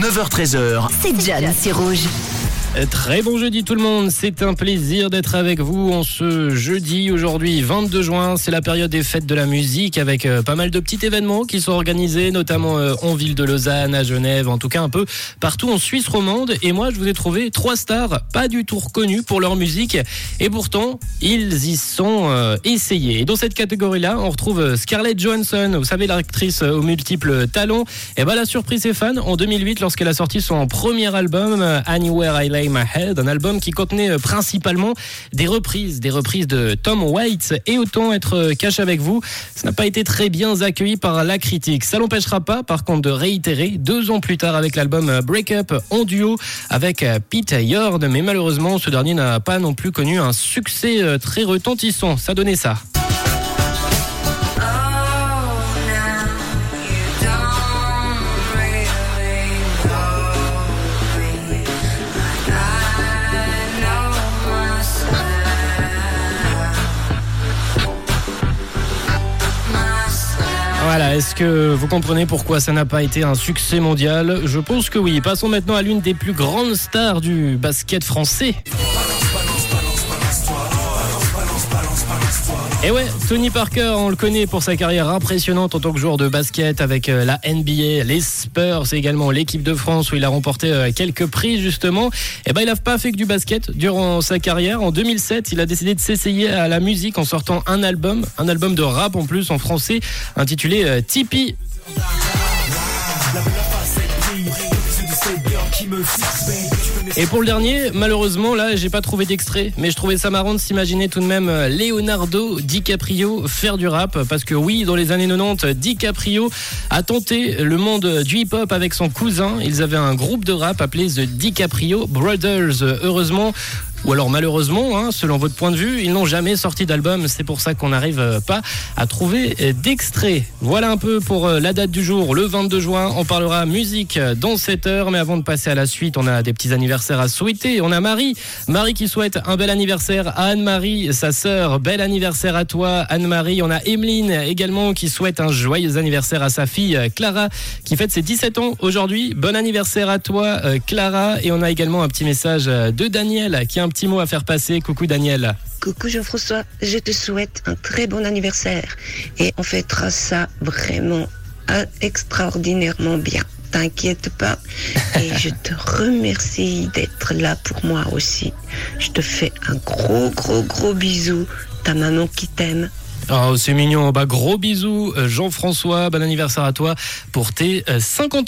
9h13h. C'est John, c'est rouge. Très bon jeudi tout le monde, c'est un plaisir d'être avec vous en ce jeudi aujourd'hui 22 juin, c'est la période des fêtes de la musique avec euh, pas mal de petits événements qui sont organisés notamment euh, en ville de Lausanne, à Genève, en tout cas un peu partout en Suisse romande. Et moi je vous ai trouvé trois stars pas du tout reconnues pour leur musique. Et pourtant ils y sont euh, essayés. Et dans cette catégorie-là, on retrouve Scarlett Johansson, vous savez l'actrice aux multiples talons, et ben la surprise ses fans en 2008 lorsqu'elle a sorti son premier album Anywhere I Lay My Head, un album qui contenait euh, principalement des reprises, des reprises de Tom Waits. Et autant être euh, cash avec vous, ça n'a pas été très bien accueilli par la critique. Ça l'empêchera pas, par contre, de réitérer deux ans plus tard avec l'album euh, Break Up en duo avec Pete Yord. Mais malheureusement, ce dernier n'a pas non plus connu un succès très retentissant. Ça donnait ça. Voilà, est-ce que vous comprenez pourquoi ça n'a pas été un succès mondial? Je pense que oui. Passons maintenant à l'une des plus grandes stars du basket français. Et ouais, Tony Parker, on le connaît pour sa carrière impressionnante en tant que joueur de basket avec euh, la NBA, les Spurs et également l'équipe de France où il a remporté euh, quelques prix justement. Et ben il n'a pas fait que du basket durant sa carrière. En 2007, il a décidé de s'essayer à la musique en sortant un album, un album de rap en plus en français intitulé euh, Tipeee. Et pour le dernier, malheureusement, là, j'ai pas trouvé d'extrait, mais je trouvais ça marrant de s'imaginer tout de même euh, Leonardo DiCaprio faire du rap, parce que oui, dans les années 90, DiCaprio a tenté le monde du hip-hop avec son cousin. Ils avaient un groupe de rap appelé The DiCaprio Brothers. Heureusement, ou alors malheureusement, hein, selon votre point de vue, ils n'ont jamais sorti d'album. C'est pour ça qu'on n'arrive euh, pas à trouver euh, d'extrait. Voilà un peu pour euh, la date du jour, le 22 juin. On parlera musique dans cette heure. Mais avant de passer à la suite, on a des petits anniversaires à souhaiter. On a Marie. Marie qui souhaite un bel anniversaire à Anne-Marie, sa sœur. Bel anniversaire à toi, Anne-Marie. On a Emeline également qui souhaite un joyeux anniversaire à sa fille Clara qui fête ses 17 ans aujourd'hui. Bon anniversaire à toi, Clara. Et on a également un petit message de Daniel qui a un petit mot à faire passer. Coucou Daniel. Coucou Jean-François, je te souhaite un très bon anniversaire et on fêtera ça vraiment extraordinairement bien. T'inquiète pas et je te remercie d'être là pour moi aussi. Je te fais un gros gros gros bisou. Ta maman qui t'aime. Oh, c'est mignon. Bah, gros bisous, euh, Jean-François. Bon anniversaire à toi pour tes 50 euh, ans.